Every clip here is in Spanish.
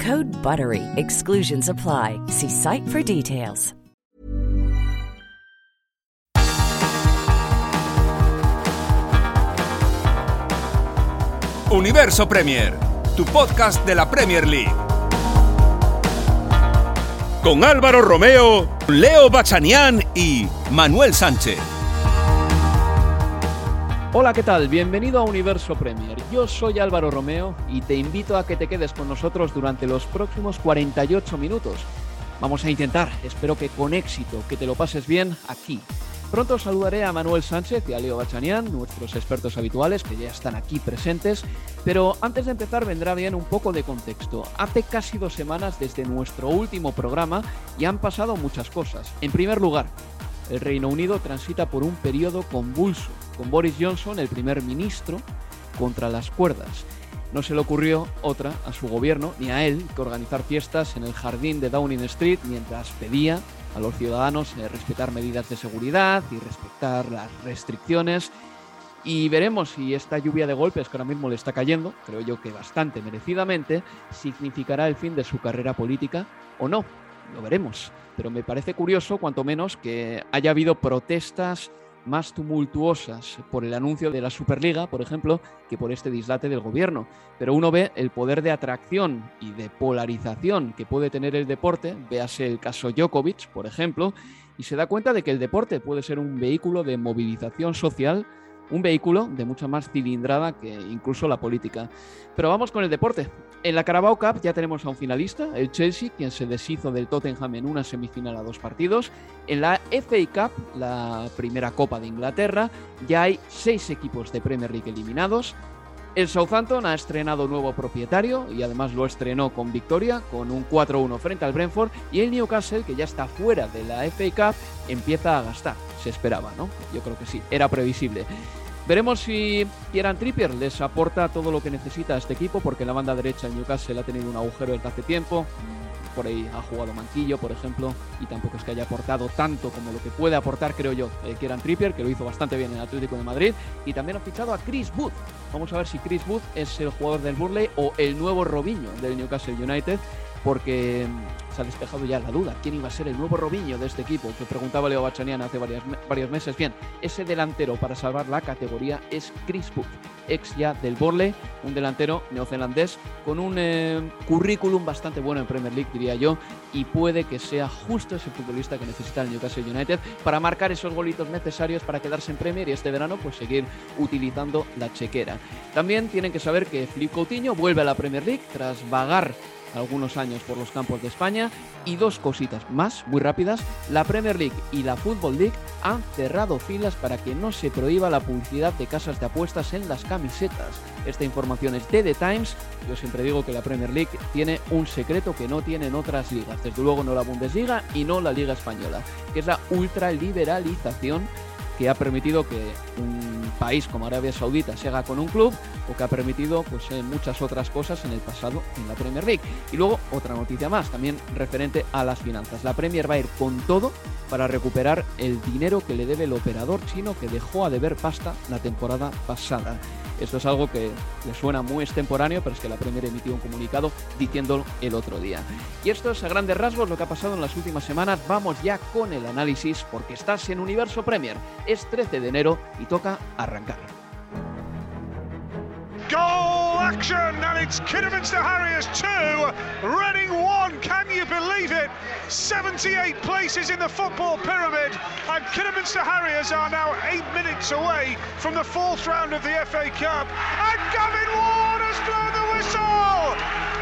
Code BUTTERY. Exclusions apply. See site for details. Universo Premier, tu podcast de la Premier League. Con Álvaro Romeo, Leo Bachanián y Manuel Sánchez. Hola, ¿qué tal? Bienvenido a Universo Premier. Yo soy Álvaro Romeo y te invito a que te quedes con nosotros durante los próximos 48 minutos. Vamos a intentar, espero que con éxito, que te lo pases bien aquí. Pronto saludaré a Manuel Sánchez y a Leo Bachanian, nuestros expertos habituales que ya están aquí presentes, pero antes de empezar vendrá bien un poco de contexto. Hace casi dos semanas desde nuestro último programa y han pasado muchas cosas. En primer lugar, el Reino Unido transita por un periodo convulso, con Boris Johnson, el primer ministro, contra las cuerdas. No se le ocurrió otra a su gobierno ni a él que organizar fiestas en el jardín de Downing Street mientras pedía a los ciudadanos eh, respetar medidas de seguridad y respetar las restricciones. Y veremos si esta lluvia de golpes que ahora mismo le está cayendo, creo yo que bastante merecidamente, significará el fin de su carrera política o no. Lo veremos. Pero me parece curioso, cuanto menos, que haya habido protestas más tumultuosas por el anuncio de la Superliga, por ejemplo, que por este dislate del gobierno. Pero uno ve el poder de atracción y de polarización que puede tener el deporte, véase el caso Djokovic, por ejemplo, y se da cuenta de que el deporte puede ser un vehículo de movilización social un vehículo de mucha más cilindrada que incluso la política. Pero vamos con el deporte. En la Carabao Cup ya tenemos a un finalista, el Chelsea, quien se deshizo del Tottenham en una semifinal a dos partidos. En la FA Cup, la primera Copa de Inglaterra, ya hay seis equipos de Premier League eliminados. El Southampton ha estrenado nuevo propietario y además lo estrenó con victoria, con un 4-1 frente al Brentford. Y el Newcastle, que ya está fuera de la FA Cup, empieza a gastar. Se esperaba, ¿no? Yo creo que sí, era previsible. Veremos si Kieran Trippier les aporta todo lo que necesita a este equipo, porque la banda derecha el Newcastle ha tenido un agujero desde hace tiempo. Por ahí ha jugado Manquillo, por ejemplo, y tampoco es que haya aportado tanto como lo que puede aportar, creo yo, eh, Kieran Trippier, que lo hizo bastante bien en el Atlético de Madrid. Y también ha fichado a Chris Wood. Vamos a ver si Chris Wood es el jugador del Burley o el nuevo Robinho del Newcastle United, porque se ha despejado ya la duda. ¿Quién iba a ser el nuevo Robinho de este equipo? Que preguntaba Leo Bachanian hace varios meses. Bien, ese delantero para salvar la categoría es Chris Wood, ex ya del Borley, un delantero neozelandés con un eh, currículum bastante bueno en Premier League, diría yo, y puede que sea justo ese futbolista que necesita el Newcastle United para marcar esos golitos necesarios para quedarse en Premier y este verano pues seguir utilizando la chequera. También tienen que saber que Flip Coutinho vuelve a la Premier League tras vagar algunos años por los campos de España. Y dos cositas más, muy rápidas. La Premier League y la Football League han cerrado filas para que no se prohíba la publicidad de casas de apuestas en las camisetas. Esta información es de The Times. Yo siempre digo que la Premier League tiene un secreto que no tienen otras ligas. Desde luego no la Bundesliga y no la Liga Española, que es la ultraliberalización que ha permitido que un país como Arabia Saudita se haga con un club o que ha permitido pues muchas otras cosas en el pasado en la Premier League. Y luego otra noticia más, también referente a las finanzas. La Premier va a ir con todo para recuperar el dinero que le debe el operador chino que dejó a deber pasta la temporada pasada. Esto es algo que le suena muy extemporáneo, pero es que la Premier emitió un comunicado diciéndolo el otro día. Y esto es a grandes rasgos lo que ha pasado en las últimas semanas. Vamos ya con el análisis porque estás en Universo Premier. Es 13 de enero y toca arrancar. Goal action, and it's Kidderminster Harriers 2, Reading 1. Can you believe it? 78 places in the football pyramid, and Kidderminster Harriers are now eight minutes away from the fourth round of the FA Cup. And Gavin Ward has blown the whistle!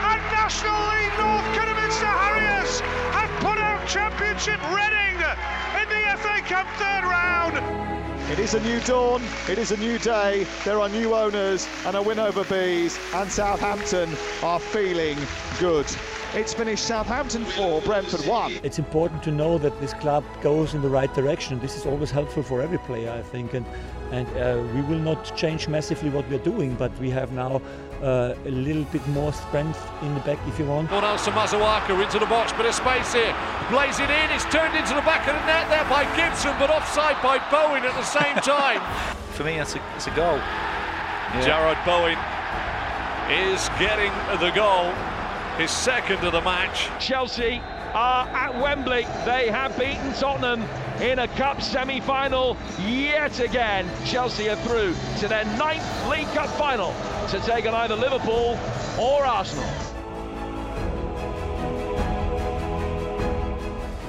And National League North Kidderminster Harriers have put out Championship Reading in the FA Cup third round. It is a new dawn, it is a new day, there are new owners and a win over Bees and Southampton are feeling good. It's finished Southampton 4, Brentford 1. It's important to know that this club goes in the right direction. This is always helpful for every player, I think. And, and uh, we will not change massively what we're doing, but we have now uh, a little bit more strength in the back if you want. Well, to Mazawaka into the box, bit of space here. Plays it in, it's turned into the back of the net there by Gibson, but offside by Bowen at the same time. For me, that's a, that's a goal. Yeah. Jared Bowen is getting the goal, his second of the match. Chelsea are at Wembley. They have beaten Tottenham in a cup semi-final yet again. Chelsea are through to their ninth League Cup final to take on either Liverpool or Arsenal.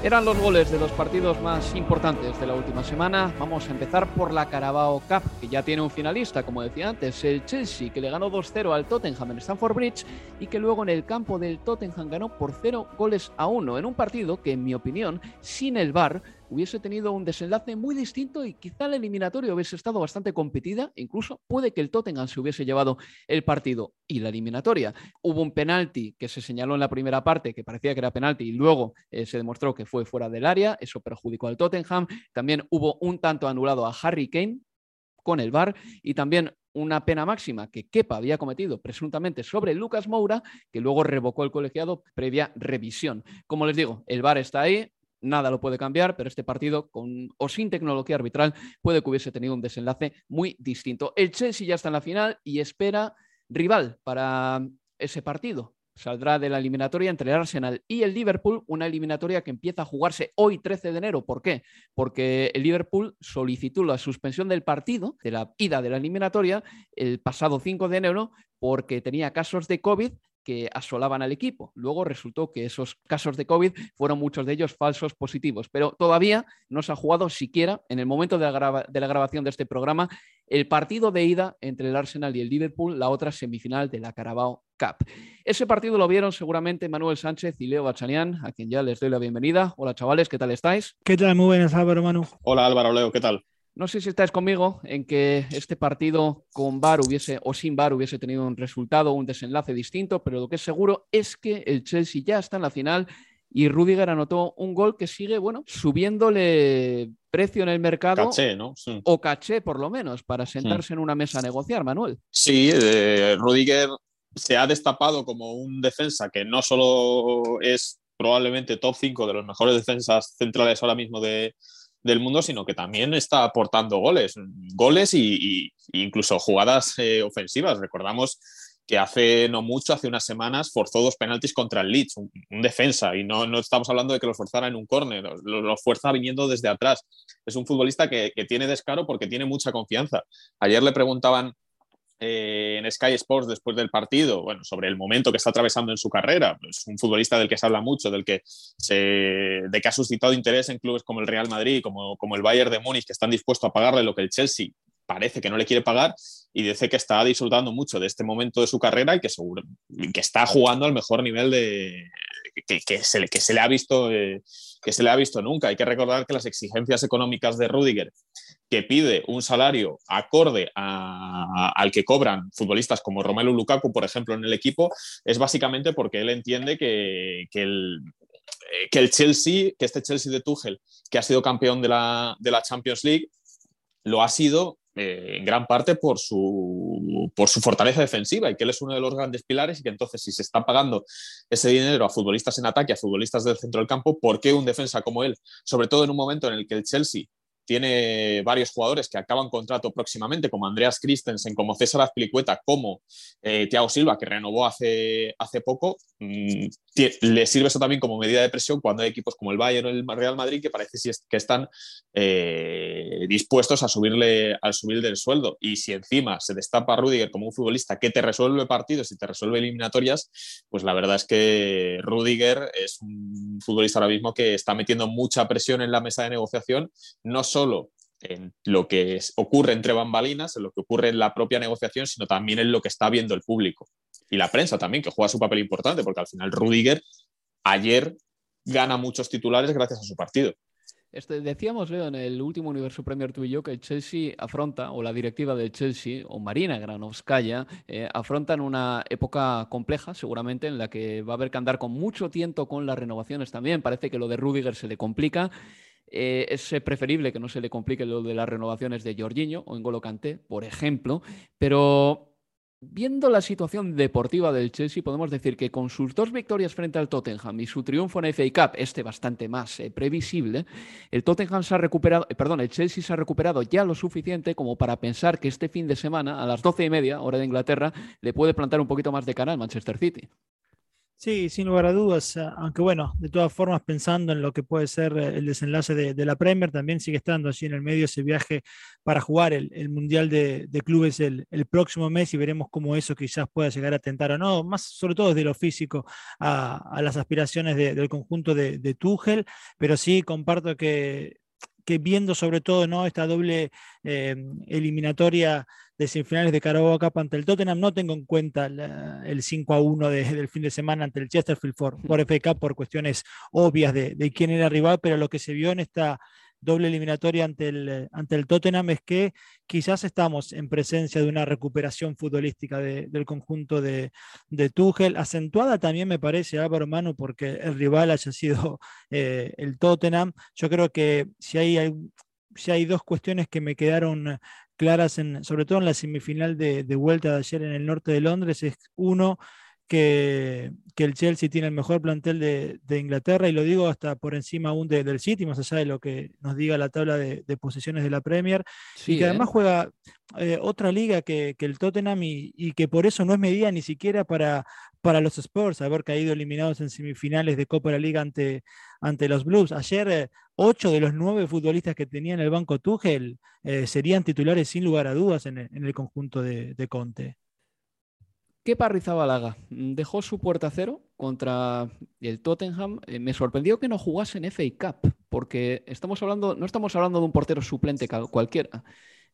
Eran los goles de los partidos más importantes de la última semana. Vamos a empezar por la Carabao Cup, que ya tiene un finalista, como decía antes, el Chelsea, que le ganó 2-0 al Tottenham en Stamford Bridge y que luego en el campo del Tottenham ganó por 0 goles a 1, en un partido que, en mi opinión, sin el VAR, hubiese tenido un desenlace muy distinto y quizá el eliminatorio hubiese estado bastante competida, incluso puede que el Tottenham se hubiese llevado el partido y la eliminatoria. Hubo un penalti que se señaló en la primera parte que parecía que era penalti y luego eh, se demostró que fue fuera del área, eso perjudicó al Tottenham. También hubo un tanto anulado a Harry Kane con el VAR y también una pena máxima que Kepa había cometido presuntamente sobre Lucas Moura, que luego revocó el colegiado previa revisión. Como les digo, el VAR está ahí, nada lo puede cambiar, pero este partido con o sin tecnología arbitral puede que hubiese tenido un desenlace muy distinto. El Chelsea ya está en la final y espera rival para ese partido. Saldrá de la eliminatoria entre el Arsenal y el Liverpool, una eliminatoria que empieza a jugarse hoy 13 de enero. ¿Por qué? Porque el Liverpool solicitó la suspensión del partido, de la ida de la eliminatoria, el pasado 5 de enero, porque tenía casos de COVID que asolaban al equipo. Luego resultó que esos casos de COVID fueron muchos de ellos falsos positivos, pero todavía no se ha jugado siquiera en el momento de la, de la, grabación de este programa el partido de ida entre el Arsenal y el Liverpool, la otra semifinal de la Carabao Cup. Ese partido lo vieron seguramente Manuel Sánchez y Leo Bachanian, a quien ya les doy la bienvenida. Hola chavales, ¿qué tal estáis? ¿Qué tal? Muy buenas, Álvaro Manu. Hola Álvaro, Leo, ¿qué tal? No sé si estáis conmigo en que este partido con VAR hubiese o sin VAR hubiese tenido un resultado, un desenlace distinto, pero lo que es seguro es que el Chelsea ya está en la final y Rudiger anotó un gol que sigue, bueno, subiéndole precio en el mercado. Caché, ¿no? O caché, por lo menos, para sentarse en una mesa a negociar, Manuel. Sí, eh, Rudiger se ha destapado como un defensa que no solo es probablemente top 5 de los mejores defensas centrales ahora mismo de, del mundo, sino que también está aportando goles, goles y, incluso jugadas eh, ofensivas. Recordamos que hace no mucho, hace unas semanas, forzó dos penaltis contra el Leeds, un, defensa, y no, no, estamos hablando de que los forzara en un córner, lo, lo, fuerza viniendo desde atrás. Es un futbolista que, que, tiene descaro porque tiene mucha confianza. Ayer le preguntaban eh, en Sky Sports después del partido, bueno, sobre el momento que está atravesando en su carrera. Es un futbolista del que se habla mucho, del que, de que ha suscitado interés en clubes como el Real Madrid, como, como el Bayern de Múnich, que están dispuestos a pagarle lo que el Chelsea parece que no le quiere pagar y dice que está disfrutando mucho de este momento de su carrera y que, seguro, que está jugando al mejor nivel de, que, se, le ha visto eh, que se le ha visto nunca. Hay que recordar que las exigencias económicas de Rudiger, que pide un salario acorde al que cobran futbolistas como Romelu Lukaku, por ejemplo, en el equipo, es básicamente porque él entiende que, que el, que el Chelsea, que este Chelsea de Tuchel, que ha sido campeón de la, de la Champions League, lo ha sido eh, en gran parte por su, por su fortaleza defensiva y que él es uno de los grandes pilares y que entonces si se está pagando ese dinero a futbolistas en ataque, a futbolistas del centro del campo, ¿por qué un defensa como él, sobre todo en un momento en el que el Chelsea tiene varios jugadores que acaban contrato próximamente, como Andreas Christensen, como César Azpilicueta, como eh, Thiago Silva, que renovó hace, hace poco, mm, le sirve eso también como medida de presión cuando hay equipos como el Bayern o el Real Madrid que parece que están eh, dispuestos a subirle al subirle el sueldo. Y si encima se destapa Rudiger como un futbolista que te resuelve partidos y te resuelve eliminatorias, pues la verdad es que Rudiger es un futbolista ahora mismo que está metiendo mucha presión en la mesa de negociación, no solo en lo que ocurre entre bambalinas, en lo que ocurre en la propia negociación, sino también en lo que está viendo el público. Y la prensa también, que juega su papel importante, porque al final Rudiger ayer gana muchos titulares gracias a su partido. Este, decíamos, Leo, en el último Universo Premier tú y yo, que el Chelsea afronta, o la directiva del Chelsea, o Marina Granovskaya, eh, afrontan una época compleja, seguramente, en la que va a haber que andar con mucho tiento con las renovaciones también. Parece que lo de Rudiger se le complica. Eh, es preferible que no se le complique lo de las renovaciones de Jorginho o N'Golo Kanté, por ejemplo, pero Viendo la situación deportiva del Chelsea, podemos decir que con sus dos victorias frente al Tottenham y su triunfo en FA Cup, este bastante más eh, previsible, el Tottenham se ha recuperado, eh, perdón, el Chelsea se ha recuperado ya lo suficiente como para pensar que este fin de semana, a las doce y media, hora de Inglaterra, le puede plantar un poquito más de cara al Manchester City. Sí, sin lugar a dudas, ah, aunque bueno, de todas formas pensando en lo que puede ser eh, el desenlace de, la Premier, también sigue estando allí en el medio ese viaje para jugar el, Mundial de, Clubes el, próximo mes y veremos cómo eso quizás pueda llegar a tentar o no, más sobre todo desde lo físico a, las aspiraciones del conjunto de, de Tuchel, pero sí comparto que que viendo sobre todo ¿no? esta doble eh, eliminatoria de semifinales de Carabao Cup ante el Tottenham, no tengo en cuenta el 5 a 1 del fin de semana ante el Chesterfield por, Cup por cuestiones obvias de, de quién era rival, pero lo que se vio en esta doble eliminatoria ante el, ante el Tottenham es que quizás estamos en presencia de una recuperación futbolística del conjunto de, de Tuchel, acentuada también me parece Álvaro Manu porque el rival haya sido eh, el Tottenham. Yo creo que si hay, si hay dos cuestiones que me quedaron claras, en, sobre todo en la semifinal de, de vuelta de ayer en el norte de Londres, es uno, que, el Chelsea tiene el mejor plantel de, Inglaterra y lo digo hasta por encima aún del City, más allá de lo que nos diga la tabla de, posiciones de la Premier, y que además ¿eh? juega eh, otra liga que, el Tottenham y, que por eso no es medida ni siquiera para, para los Spurs haber caído eliminados en semifinales de Copa de la Liga ante, ante los Blues. Ayer, eh, ocho de los nueve futbolistas que tenía en el banco Tuchel serían titulares sin lugar a dudas en el, conjunto de Conte. ¿Qué Rizabalaga dejó su puerta cero contra el Tottenham. Eh, me sorprendió que no jugase en FA Cup, porque estamos hablando, no estamos hablando de un portero suplente cualquiera.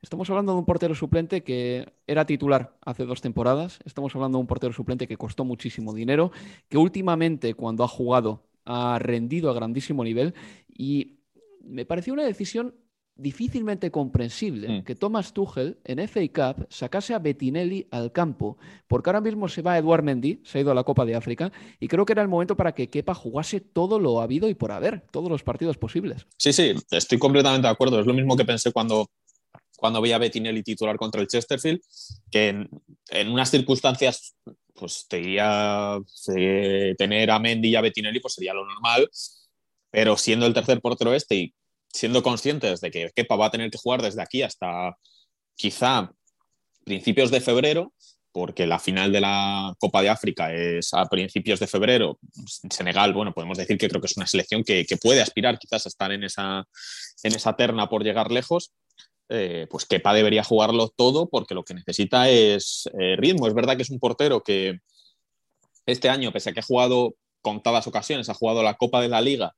Estamos hablando de un portero suplente que era titular hace dos temporadas. Estamos hablando de un portero suplente que costó muchísimo dinero, que últimamente cuando ha jugado ha rendido a grandísimo nivel y me pareció una decisión difícilmente comprensible mm. que Thomas Tuchel en FA Cup sacase a Bettinelli al campo, porque ahora mismo se va Eduard Mendy, se ha ido a la Copa de África, y creo que era el momento para que Kepa jugase todo lo habido y por haber, todos los partidos posibles. Sí, sí, estoy completamente de acuerdo. Es lo mismo que pensé cuando, cuando veía a Bettinelli titular contra el Chesterfield, que en, unas circunstancias, pues te diría, tener a Mendy y a Bettinelli, pues sería lo normal, pero siendo el tercer portero este y siendo conscientes de que Kepa va a tener que jugar desde aquí hasta quizá principios de febrero, porque la final de la Copa de África es a principios de febrero. Senegal, bueno, podemos decir que creo que es una selección que, puede aspirar quizás a estar en esa, en esa terna por llegar lejos. Eh, pues Kepa debería jugarlo todo porque lo que necesita es eh, ritmo. Es verdad que es un portero que este año, pese a que ha jugado contadas ocasiones, ha jugado la Copa de la Liga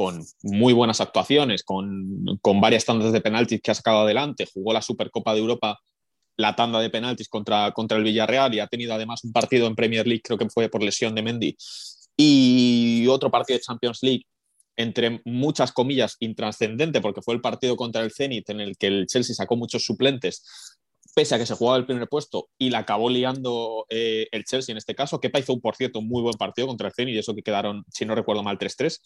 con muy buenas actuaciones, con, varias tandas de penaltis que ha sacado adelante, jugó la Supercopa de Europa, la tanda de penaltis contra, contra el Villarreal y ha tenido además un partido en Premier League, creo que fue por lesión de Mendy, y otro partido de Champions League, entre muchas comillas, intrascendente, porque fue el partido contra el Zenit en el que el Chelsea sacó muchos suplentes, pese a que se jugaba el primer puesto y la acabó liando eh, el Chelsea en este caso. que hizo, por cierto, un muy buen partido contra el Zenit y eso que quedaron, si no recuerdo mal, 3-3.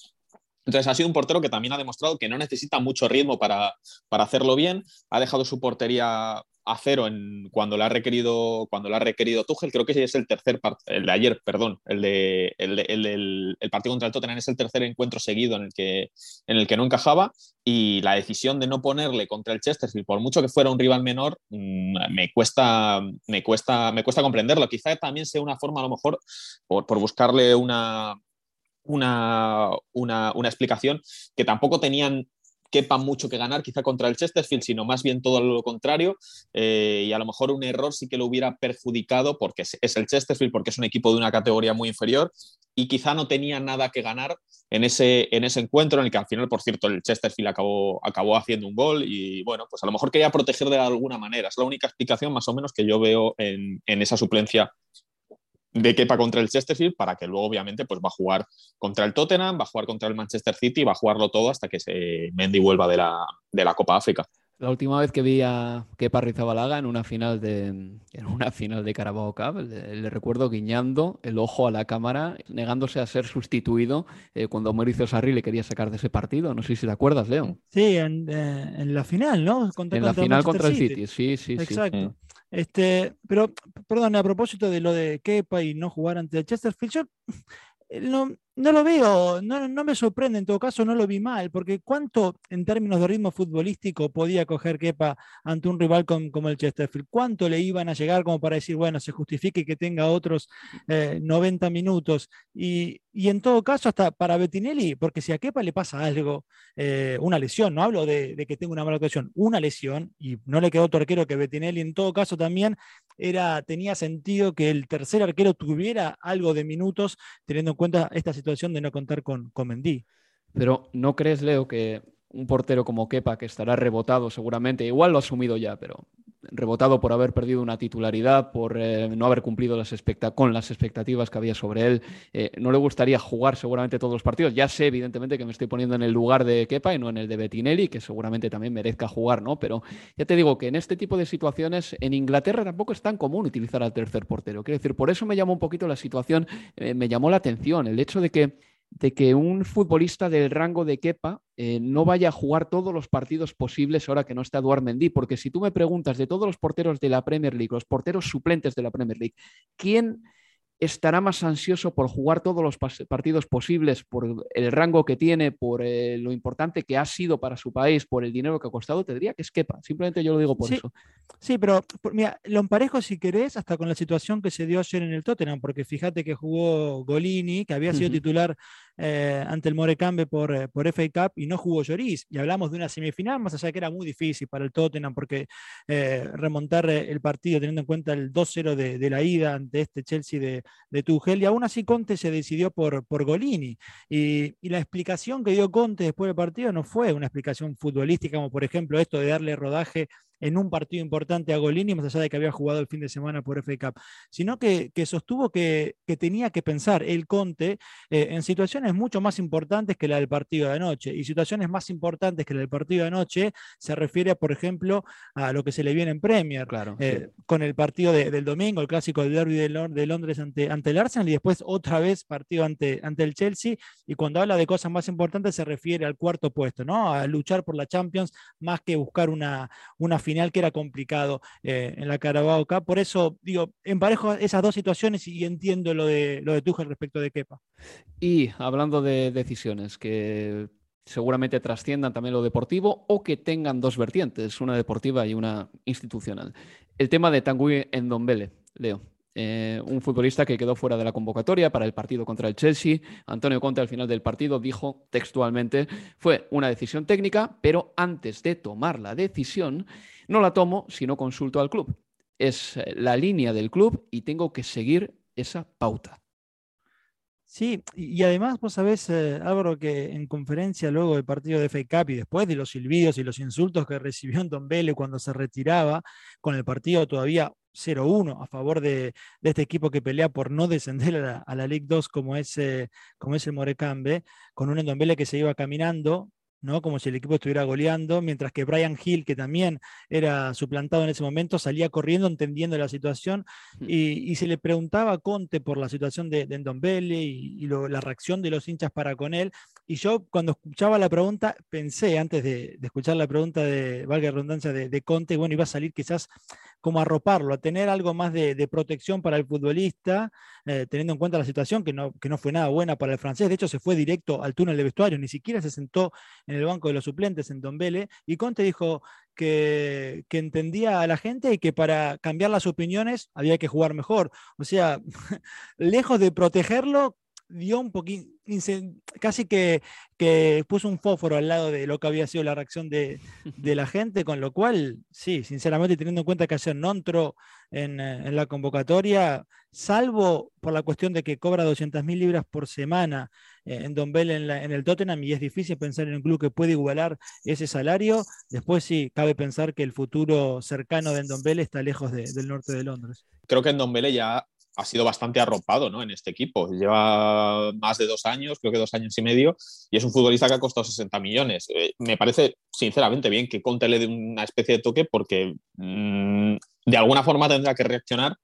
Entonces ha sido un portero que también ha demostrado que no necesita mucho ritmo para, hacerlo bien. Ha dejado su portería a cero cuando le ha requerido cuando le ha requerido Tuchel. Creo que es el tercer el de ayer, perdón, el, el, partido contra el Tottenham es el tercer encuentro seguido en el que en el que no encajaba y la decisión de no ponerle contra el Chesterfield, por mucho que fuera un rival menor, mm, me cuesta me cuesta me cuesta comprenderlo. Quizá también sea una forma a lo mejor por, por buscarle una una, una, una, explicación que tampoco tenían quepa mucho que ganar quizá contra el Chesterfield, sino más bien todo lo contrario. Eh, y a lo mejor un error sí que lo hubiera perjudicado porque es, el Chesterfield, porque es un equipo de una categoría muy inferior y quizá no tenía nada que ganar en ese, en ese encuentro en el que al final, por cierto, el Chesterfield acabó, acabó haciendo un gol y bueno, pues a lo mejor quería proteger de alguna manera. Es la única explicación más o menos que yo veo en, en esa suplencia de Kepa contra el Chesterfield para que luego obviamente pues va a jugar contra el Tottenham, va a jugar contra el Manchester City y va a jugarlo todo hasta que se Mendy vuelva de la, de la Copa África. La última vez que vi a Kepa Rizabalaga en una final de en una final de Carabao Cup, le, recuerdo guiñando el ojo a la cámara, negándose a ser sustituido eh, cuando Mauricio Sarri le quería sacar de ese partido. No sé si te acuerdas, Leo. Sí, en, eh, la final, ¿no? en la final contra el City, sí, sí, Exacto. sí. Este, pero, perdón, a propósito de lo de Kepa y no jugar ante el Chesterfield, yo no, no lo veo, no, no, me sorprende, en todo caso no lo vi mal, porque ¿cuánto en términos de ritmo futbolístico podía coger Kepa ante un rival como el Chesterfield? ¿Cuánto le iban a llegar como para decir, bueno, se justifique que tenga otros 90 eh, minutos? Y, y, en todo caso, hasta para Bettinelli, porque si a Kepa le pasa algo, eh, una lesión, no hablo de, de, que tenga una mala ocasión, una lesión, y no le quedó otro arquero que Bettinelli, en todo caso también era, tenía sentido que el tercer arquero tuviera algo de minutos, teniendo en cuenta esta situación situación de no contar con, con Mendy. Pero ¿no crees, Leo, que un portero como Kepa, que estará rebotado seguramente, igual lo ha asumido ya, pero rebotado por haber perdido una titularidad, por eh, no haber cumplido las con las expectativas que había sobre él, eh, no le gustaría jugar seguramente todos los partidos. Ya sé, evidentemente, que me estoy poniendo en el lugar de Kepa y no en el de Bettinelli, que seguramente también merezca jugar, ¿no? Pero ya te digo que en este tipo de situaciones, en Inglaterra tampoco es tan común utilizar al tercer portero. Quiero decir, por eso me llamó un poquito la situación, eh, me llamó la atención el hecho de que de que un futbolista del rango de Kepa eh, no vaya a jugar todos los partidos posibles ahora que no está Eduard Mendy, porque si tú me preguntas de todos los porteros de la Premier League, los porteros suplentes de la Premier League, ¿quién estará más ansioso por jugar todos los partidos posibles, por el rango que tiene, por eh, lo importante que ha sido para su país, por el dinero que ha costado, te diría que es Kepa. Simplemente yo lo digo por eso. Sí, pero mira, lo emparejo si querés hasta con la situación que se dio ayer en el Tottenham, porque fíjate que jugó Golini, que había sido titular eh, ante el Morecambe por, eh, por FA Cup y no jugó Lloris. Y hablamos de una semifinal, más allá de que era muy difícil para el Tottenham, porque remontar el partido teniendo en cuenta el 2-0 de, de, la ida ante este Chelsea de, de Tuchel y aún así Conte se decidió por, por Golini. Y, y, la explicación que dio Conte después del partido no fue una explicación futbolística, como por ejemplo esto de darle rodaje en un partido importante a Golini, más allá de que había jugado el fin de semana por FA Cup, sino que, sostuvo que, tenía que pensar el Conte eh, en situaciones mucho más importantes que la del partido de anoche. Y situaciones más importantes que la del partido de anoche se refiere, por ejemplo, a lo que se le viene en Premier, claro, eh, con el partido del domingo, el clásico del derby de, Londres ante, ante el Arsenal y después otra vez partido ante, ante el Chelsea. Y cuando habla de cosas más importantes se refiere al cuarto puesto, ¿no? A luchar por la Champions más que buscar una, una final que era complicado eh, en la Carabao Cup. Por eso, digo, emparejo esas dos situaciones y entiendo lo de, lo de Tuchel respecto de Kepa. Y hablando de decisiones que seguramente trasciendan también lo deportivo o que tengan dos vertientes, una deportiva y una institucional. El tema de Tanguy en Dombele, Leo. Eh, un futbolista que quedó fuera de la convocatoria para el partido contra el Chelsea. Antonio Conte al final del partido dijo textualmente, fue una decisión técnica, pero antes de tomar la decisión, no la tomo si no consulto al club. Es eh, la línea del club y tengo que seguir esa pauta. Sí, y además vos sabés, eh, Álvaro, que en conferencia luego del partido de FA Cup y después de los silbidos y los insultos que recibió Don Vélez cuando se retiraba, con el partido todavía 0-1 a favor de, este equipo que pelea por no descender a la, League 2 como es, eh, como es el Morecambe, con un Endombele que se iba caminando ¿no? Como si el equipo estuviera goleando, mientras que Brian Hill, que también era suplantado en ese momento, salía corriendo entendiendo la situación mm. y, se le preguntaba a Conte por la situación de, de Ndombele y, la reacción de los hinchas para con él. Y yo cuando escuchaba la pregunta, pensé antes de, escuchar la pregunta de, valga redundancia, de, Conte, bueno, iba a salir quizás como arroparlo, a tener algo más de, protección para el futbolista, eh, teniendo en cuenta la situación que no, que no fue nada buena para el francés. De hecho, se fue directo al túnel de vestuario, ni siquiera se sentó en el banco de los suplentes en Dombele. Y Conte dijo que, que entendía a la gente y que para cambiar las opiniones había que jugar mejor. O sea, lejos de protegerlo, dio un poquito, casi que, que, puso un fósforo al lado de lo que había sido la reacción de, la gente, con lo cual, sí, sinceramente, teniendo en cuenta que ayer no entró en, eh, en la convocatoria, salvo por la cuestión de que cobra 200 mil libras por semana eh, en Don Bell en, en, el Tottenham y es difícil pensar en un club que puede igualar ese salario, después sí, cabe pensar que el futuro cercano de Don Bell está lejos del norte de Londres. Creo que en Don Bell ya ha sido bastante arropado ¿no? en este equipo. Lleva más de dos años, creo que dos años y medio, y es un futbolista que ha costado 60 millones. Eh, me parece, sinceramente, bien que Conte le dé una especie de toque porque mm, de alguna forma tendrá que reaccionar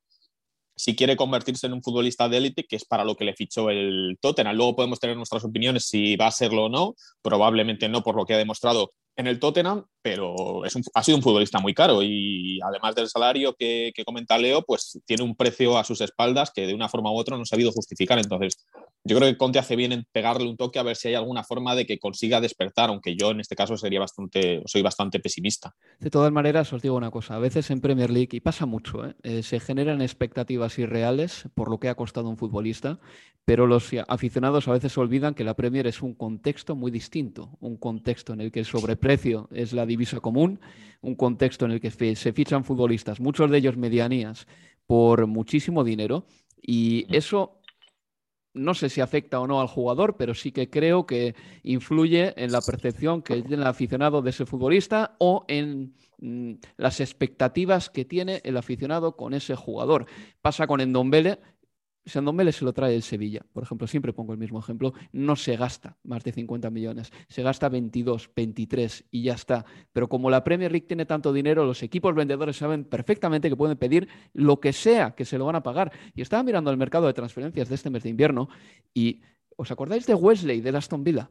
si quiere convertirse en un futbolista de élite, que es para lo que le fichó el Tottenham. Luego podemos tener nuestras opiniones si va a serlo o no, probablemente no por lo que ha demostrado en el Tottenham, pero es ha sido un futbolista muy caro y además del salario que, que, comenta Leo, pues tiene un precio a sus espaldas que de una forma u otra no se ha sabido justificar. Entonces, yo creo que Conte hace bien en pegarle un toque a ver si hay alguna forma de que consiga despertar, aunque yo en este caso sería bastante, soy bastante pesimista. De todas maneras, os digo una cosa, a veces en Premier League, y pasa mucho, ¿eh? Eh, se generan expectativas irreales por lo que ha costado un futbolista, pero los aficionados a veces olvidan que la Premier es un contexto muy distinto, un contexto en el que el sobreprecio es la divisa común, un contexto en el que se fichan futbolistas, muchos de ellos medianías, por muchísimo dinero, y eso no sé si afecta o no al jugador, pero sí que creo que influye en la percepción que tiene el aficionado de ese futbolista o en mm, las expectativas que tiene el aficionado con ese jugador. Pasa con Endombele, Sandombele se lo trae el Sevilla, por ejemplo, siempre pongo el mismo ejemplo, no se gasta más de 50 millones, se gasta 22, 23 y ya está. Pero como la Premier League tiene tanto dinero, los equipos vendedores saben perfectamente que pueden pedir lo que sea que se lo van a pagar. Y estaba mirando el mercado de transferencias de este mes de invierno y ¿os acordáis de Wesley de Aston Villa?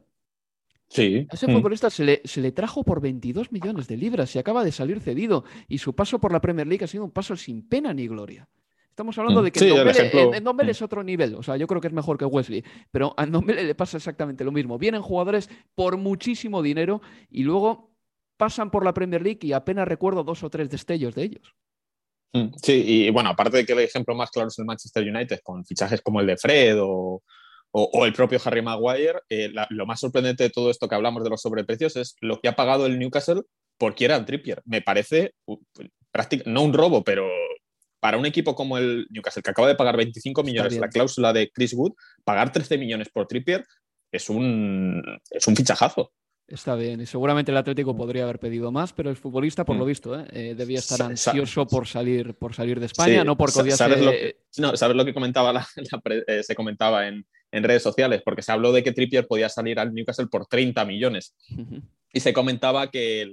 Sí. A ese mm. futbolista se le, se le, trajo por 22 millones de libras y acaba de salir cedido. Y su paso por la Premier League ha sido un paso sin pena ni gloria. Estamos hablando mm. de que en, Dombele, mm. es otro nivel. O sea, yo creo que es mejor que Wesley. Pero a Dombele le pasa exactamente lo mismo. Vienen jugadores por muchísimo dinero y luego pasan por la Premier League y apenas recuerdo dos o tres destellos de ellos. Mm, sí, y bueno, aparte de que el ejemplo más claro es el Manchester United, con fichajes como el de Fred o, el propio Harry Maguire, eh, lo más sorprendente de todo esto que hablamos de los sobreprecios es lo que ha pagado el Newcastle por Kieran Trippier. Me parece no un robo, pero para un equipo como el Newcastle, que acaba de pagar 25 millones la cláusula de Chris Wood, pagar 13 millones por Trippier es un, es un fichajazo. Está bien, y seguramente el Atlético podría haber pedido más, pero el futbolista, por lo mm. visto, ¿eh? Eh, debía estar ansioso por salir, por salir de España, no por odiarse... ¿sabes lo, que, no, ¿Sabes lo que comentaba eh, se comentaba en, en, redes sociales? Porque se habló de que Trippier podía salir al Newcastle por 30 millones. Y se comentaba que,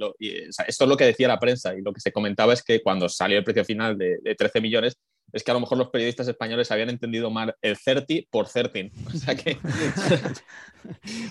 esto es lo que decía la prensa, y lo que se comentaba es que cuando salió el precio final de, de 13 millones, es que a lo mejor los periodistas españoles habían entendido mal el 30 por 13. O sea que...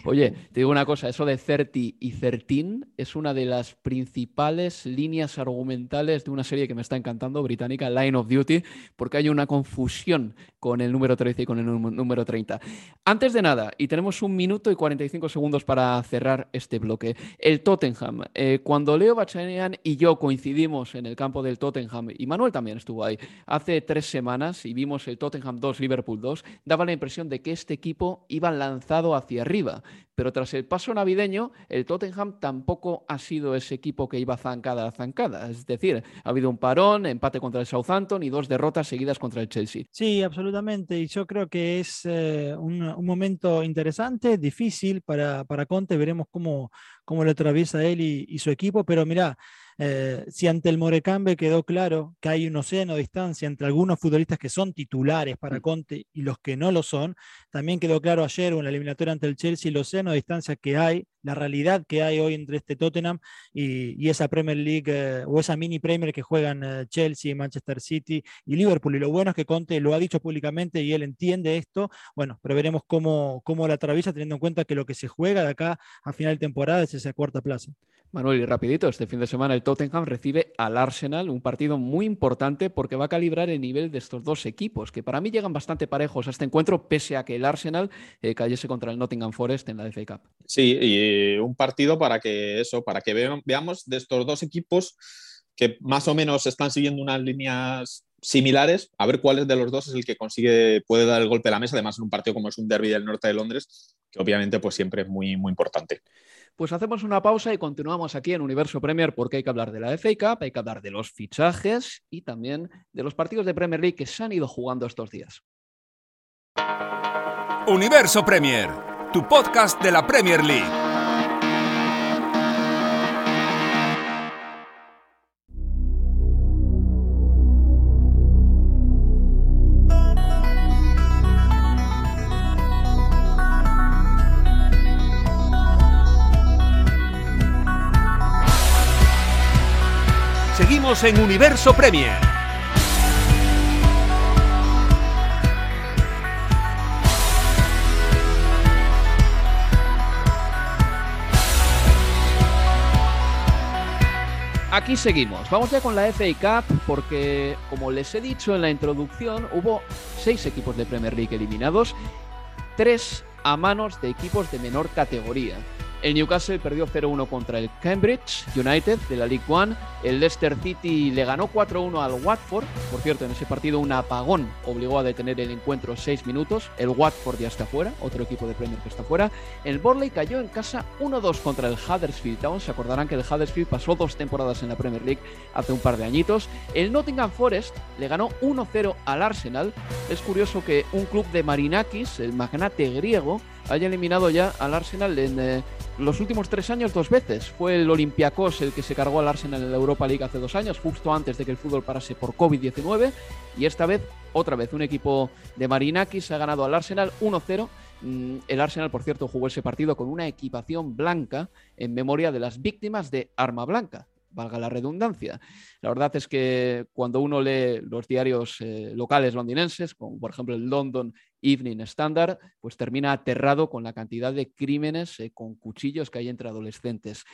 Oye, te digo una cosa, eso de 30 y 13 es una de las principales líneas argumentales de una serie que me está encantando, británica, Line of Duty, porque hay una confusión con el número 13 y con el número 30. Antes de nada, y tenemos un minuto y 45 segundos para cerrar este bloque, el Tottenham. Eh, cuando Leo Bachanian y yo coincidimos en el campo del Tottenham, y Manuel también estuvo ahí, hace semanas y vimos el Tottenham 2, Liverpool 2, daba la impresión de que este equipo iba lanzado hacia arriba. Pero tras el paso navideño, el Tottenham tampoco ha sido ese equipo que iba zancada a zancada. Es decir, ha habido un parón, empate contra el Southampton y dos derrotas seguidas contra el Chelsea. Sí, absolutamente. Y yo creo que es eh, un, momento interesante, difícil para, para Conte. Veremos cómo, cómo lo atraviesa él y, y su equipo. Pero mira, eh, si ante el Morecambe quedó claro que hay un océano de distancia entre algunos futbolistas que son titulares para mm. Conte y los que no lo son, también quedó claro ayer en la eliminatoria ante el Chelsea el océano de distancia que hay la realidad que hay hoy entre este Tottenham y, esa Premier League eh, o esa mini Premier que juegan eh, Chelsea, Manchester City y Liverpool. Y lo bueno es que Conte lo ha dicho públicamente y él entiende esto. Bueno, pero veremos cómo, cómo la atraviesa teniendo en cuenta que lo que se juega de acá a final de temporada es esa cuarta plaza. Manuel, y rapidito, este fin de semana el Tottenham recibe al Arsenal, un partido muy importante porque va a calibrar el nivel de estos dos equipos, que para mí llegan bastante parejos a este encuentro, pese a que el Arsenal eh, cayese contra el Nottingham Forest en la FA Cup. Sí, y un partido para que eso, para que veamos de estos dos equipos que más o menos están siguiendo unas líneas similares, a ver cuál de los dos es el que consigue, puede dar el golpe a la mesa, además en un partido como es un derby del norte de Londres, que obviamente pues siempre es muy, muy importante. Pues hacemos una pausa y continuamos aquí en Universo Premier porque hay que hablar de la FA Cup, hay que hablar de los fichajes y también de los partidos de Premier League que se han ido jugando estos días. Universo Premier, tu podcast de la Premier League. En Universo Premier. Aquí seguimos. Vamos ya con la FA Cup porque, como les he dicho en la introducción, hubo seis equipos de Premier League eliminados, tres a manos de equipos de menor categoría. El Newcastle perdió 0-1 contra el Cambridge United de la League One. El Leicester City le ganó 4-1 al Watford. Por cierto, en ese partido un apagón obligó a detener el encuentro 6 minutos. El Watford ya está fuera, otro equipo de Premier que está fuera. El Borley cayó en casa 1-2 contra el Huddersfield Town. Se acordarán que el Huddersfield pasó dos temporadas en la Premier League hace un par de añitos. El Nottingham Forest le ganó 1-0 al Arsenal. Es curioso que un club de Marinakis, el magnate griego, haya eliminado ya al Arsenal en eh, los últimos tres años dos veces. Fue el Olympiacos el que se cargó al Arsenal en la Europa League hace dos años, justo antes de que el fútbol parase por COVID-19. Y esta vez, otra vez, un equipo de Marinakis ha ganado al Arsenal 1-0. Mm, el Arsenal, por cierto, jugó ese partido con una equipación blanca en memoria de las víctimas de Arma Blanca valga la redundancia. La verdad es que cuando uno lee los diarios eh, locales londinenses, como por ejemplo el London Evening Standard, pues termina aterrado con la cantidad de crímenes eh, con cuchillos que hay entre adolescentes.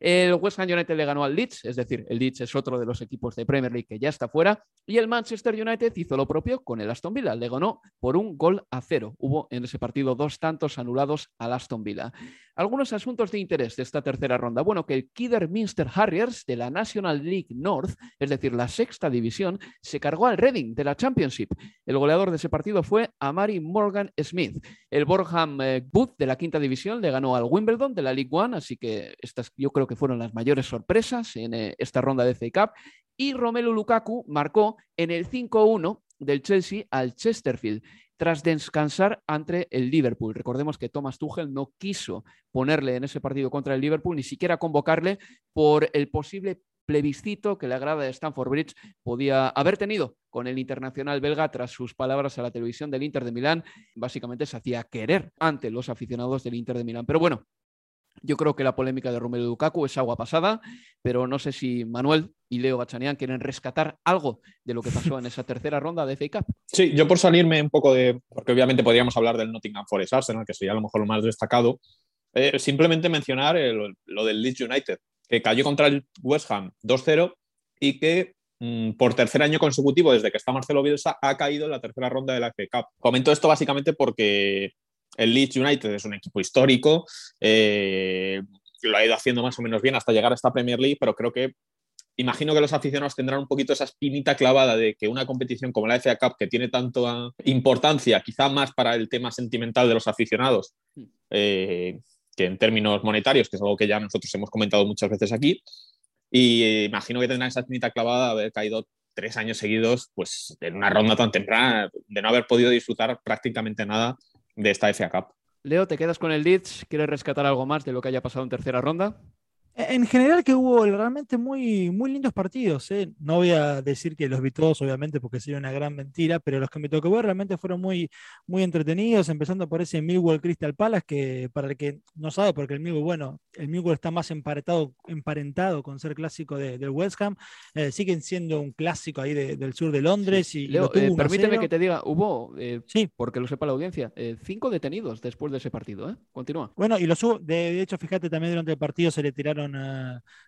El West Ham United le ganó al Leeds, es decir, el Leeds es otro de los equipos de Premier League que ya está fuera. Y el Manchester United hizo lo propio con el Aston Villa, le ganó por un gol a cero. Hubo en ese partido dos tantos anulados al Aston Villa. Algunos asuntos de interés de esta tercera ronda. Bueno, que el Kidderminster Harriers de la National League North, es decir, la sexta división, se cargó al Reading de la Championship. El goleador de ese partido fue Amari Morgan Smith. El Borham eh, Booth de la quinta división le ganó al Wimbledon de la League One, así que estas yo creo que fueron las mayores sorpresas en eh, esta ronda de FA Cup. Y Romelu Lukaku marcó en el 5-1 del Chelsea al Chesterfield tras descansar ante el Liverpool. Recordemos que Thomas Tuchel no quiso ponerle en ese partido contra el Liverpool, ni siquiera convocarle por el posible plebiscito que la grada de Stamford Bridge podía haber tenido con el internacional belga tras sus palabras a la televisión del Inter de Milán. Básicamente se hacía querer ante los aficionados del Inter de Milán. Pero bueno, yo creo que la polémica de Romelu Lukaku es agua pasada, pero no sé si Manuel y Leo Bachanian quieren rescatar algo de lo que pasó en esa tercera ronda de FA Cup. Sí, yo por salirme un poco de, porque obviamente podríamos hablar del Nottingham Forest Arsenal, que sería a lo mejor lo más destacado, eh, simplemente mencionar lo del Leeds United, que cayó contra el West Ham 2-0 y que mm, por tercer año consecutivo, desde que está Marcelo Bielsa, ha caído en la tercera ronda de la FA Cup. Comento esto básicamente porque el Leeds United es un equipo histórico, eh, lo ha ido haciendo más o menos bien hasta llegar a esta Premier League, pero creo que imagino que los aficionados tendrán un poquito esa espinita clavada de que una competición como la FA Cup, que tiene tanta importancia, quizá más para el tema sentimental de los aficionados, eh, que en términos monetarios, que es algo que ya nosotros hemos comentado muchas veces aquí, y eh, imagino que tendrán esa espinita clavada de haber caído tres años seguidos pues, en una ronda tan temprana, de no haber podido disfrutar prácticamente nada de esta FA Cup. Leo, ¿te quedas con el Leeds? ¿Quieres rescatar algo más de lo que haya pasado en tercera ronda? En general que hubo realmente muy, muy lindos partidos. ¿eh? No voy a decir que los vi todos, obviamente, porque sería una gran mentira, pero los que me tocó ver realmente fueron muy, muy entretenidos, empezando por ese Millwall Crystal Palace, que para el que no sabe, porque el Millwall, bueno, el Millwall está más emparentado, emparentado con ser clásico de, del West Ham, eh, siguen siendo un clásico ahí del sur de Londres. Y, Leo, eh, permíteme que te diga, hubo, sí. porque lo sepa la audiencia, cinco detenidos después de ese partido. Continúa. Bueno, y los hubo, de, hecho, fíjate, también durante el partido se le tiraron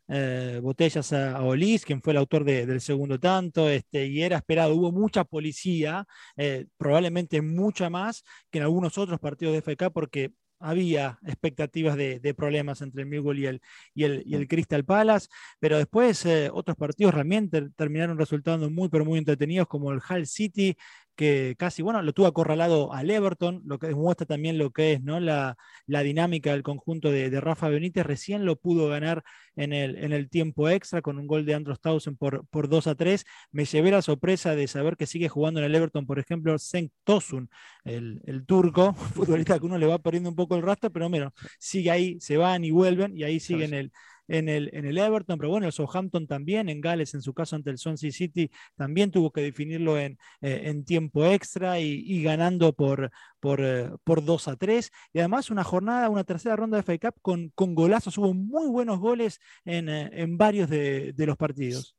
eh, botellas a, Olis, quien fue el autor del segundo tanto, este, y era esperado. Hubo mucha policía, eh, probablemente mucha más que en algunos otros partidos de FK, porque había expectativas de, problemas entre el Millwall y el, y el, Crystal Palace, pero después eh, otros partidos realmente terminaron resultando muy, pero muy entretenidos, como el Hull City, que casi, bueno, lo tuvo acorralado al Everton, lo que demuestra también lo que es ¿no? la, dinámica del conjunto de, Rafa Benítez, recién lo pudo ganar en el, en el tiempo extra con un gol de Andros Townsend por, por 2 a 3. Me llevé la sorpresa de saber que sigue jugando en el Everton, por ejemplo, Senk Tosun, el, el, turco, futbolista que uno le va perdiendo un poco el rastro, pero bueno, sigue ahí, se van y vuelven y ahí sigue en el, en el, en el Everton, pero bueno, el Southampton también, en Gales, en su caso ante el Swansea City, también tuvo que definirlo en, eh, en tiempo extra y, ganando por, por, eh, por 2 a 3. Y además una jornada, una tercera ronda de FA Cup con, con golazos, hubo muy buenos goles en, eh, en varios de, de los partidos.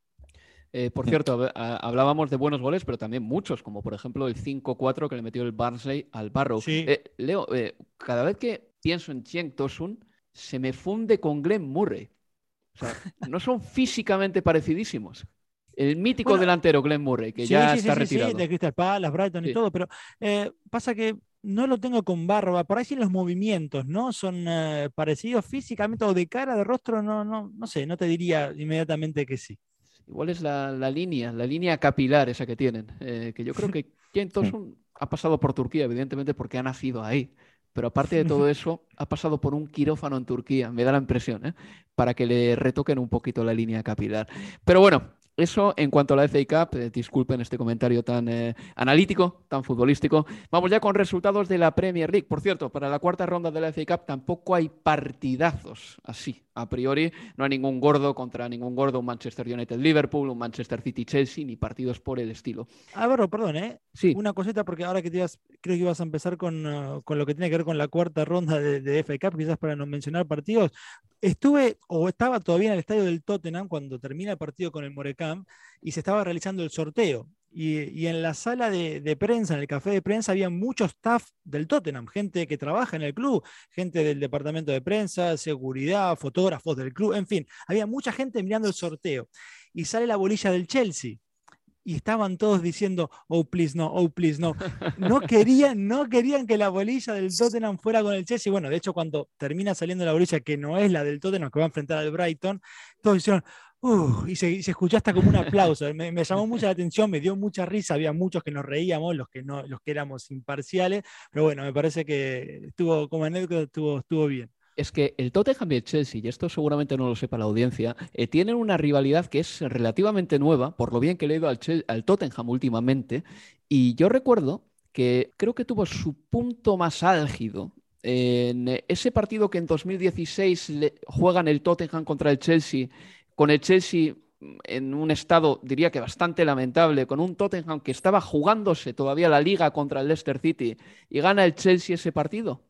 por cierto, hablábamos de buenos goles, pero también muchos, como por ejemplo el 5-4 que le metió el Barnsley al Barrow. Leo, cada vez que pienso en Cheng Tosun, se me funde con Glenn Murray. O sea, no son físicamente parecidísimos. El mítico delantero Glenn Murray, que ya está retirado. Sí, de Crystal Palace, Brighton y todo, pero eh, pasa que no lo tengo con barba. Por ahí sí los movimientos, ¿no? Son eh, parecidos físicamente o de cara, de rostro, no, no, no sé, no te diría inmediatamente que sí. Igual es la, línea, la línea capilar esa que tienen. Eh, que yo creo que Ken ha pasado por Turquía, evidentemente, porque ha nacido ahí. Pero aparte de todo eso, ha pasado por un quirófano en Turquía, me da la impresión, ¿eh? para que le retoquen un poquito la línea capilar. Pero bueno, eso en cuanto a la FA Cup, eh, disculpen este comentario tan eh, analítico, tan futbolístico. Vamos ya con resultados de la Premier League. Por cierto, para la cuarta ronda de la FA Cup tampoco hay partidazos así. A priori no hay ningún gordo contra ningún gordo, un Manchester United Liverpool, un Manchester City Chelsea, ni partidos por el estilo. Álvaro, perdón, ¿eh? Sí. Una cosita, porque ahora que te ibas, creo que ibas a empezar con, uh, con, lo que tiene que ver con la cuarta ronda de, de FA Cup, quizás para no mencionar partidos. Estuve o estaba todavía en el estadio del Tottenham cuando termina el partido con el Y se estaba realizando el sorteo. Y, en la sala de, prensa, en el café de prensa, había mucho staff del Tottenham, gente que trabaja en el club, gente del departamento de prensa, seguridad, fotógrafos del club, en fin, había mucha gente mirando el sorteo. Y sale la bolilla del Chelsea y estaban todos diciendo, oh, please, no, oh, please, no. No querían, no querían que la bolilla del Tottenham fuera con el Chelsea. Bueno, de hecho, cuando termina saliendo la bolilla que no es la del Tottenham, que va a enfrentar al Brighton, todos dijeron, uh, y se, se escuchó hasta como un aplauso. Me, llamó mucha la atención, me dio mucha risa. Había muchos que nos reíamos, los que, no, los que éramos imparciales, pero bueno, me parece que estuvo, como anécdota, estuvo, estuvo bien es que el Tottenham y el Chelsea, y esto seguramente no lo sepa la audiencia, eh, tienen una rivalidad que es relativamente nueva, por lo bien que le he ido al, al Tottenham últimamente. Y yo recuerdo que creo que tuvo su punto más álgido en ese partido que en 2016 le juegan el Tottenham contra el Chelsea, con el Chelsea en un estado, diría que bastante lamentable, con un Tottenham que estaba jugándose todavía la liga contra el Leicester City y gana el Chelsea ese partido.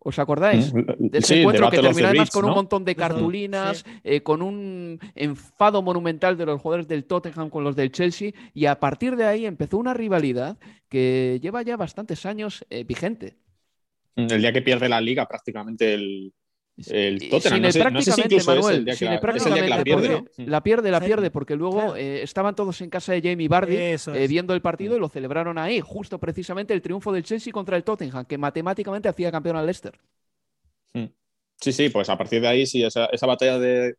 ¿Os acordáis? Mm, de ese encuentro que terminó además con un montón de cartulinas, eh, con un enfado monumental de los jugadores del Tottenham con los del Chelsea, y a partir de ahí empezó una rivalidad que lleva ya bastantes años eh, vigente. El día que pierde la liga, prácticamente el, el Tottenham. no, sé, prácticamente, Manuel, la, pierde. La pierde, la pierde, porque luego eh, estaban todos en casa de Jamie Vardy eh, viendo el partido y lo celebraron ahí, justo precisamente el triunfo del Chelsea contra el Tottenham, que matemáticamente hacía campeón al Leicester. Hmm. Sí, sí, pues a partir de ahí, sí, esa, batalla de,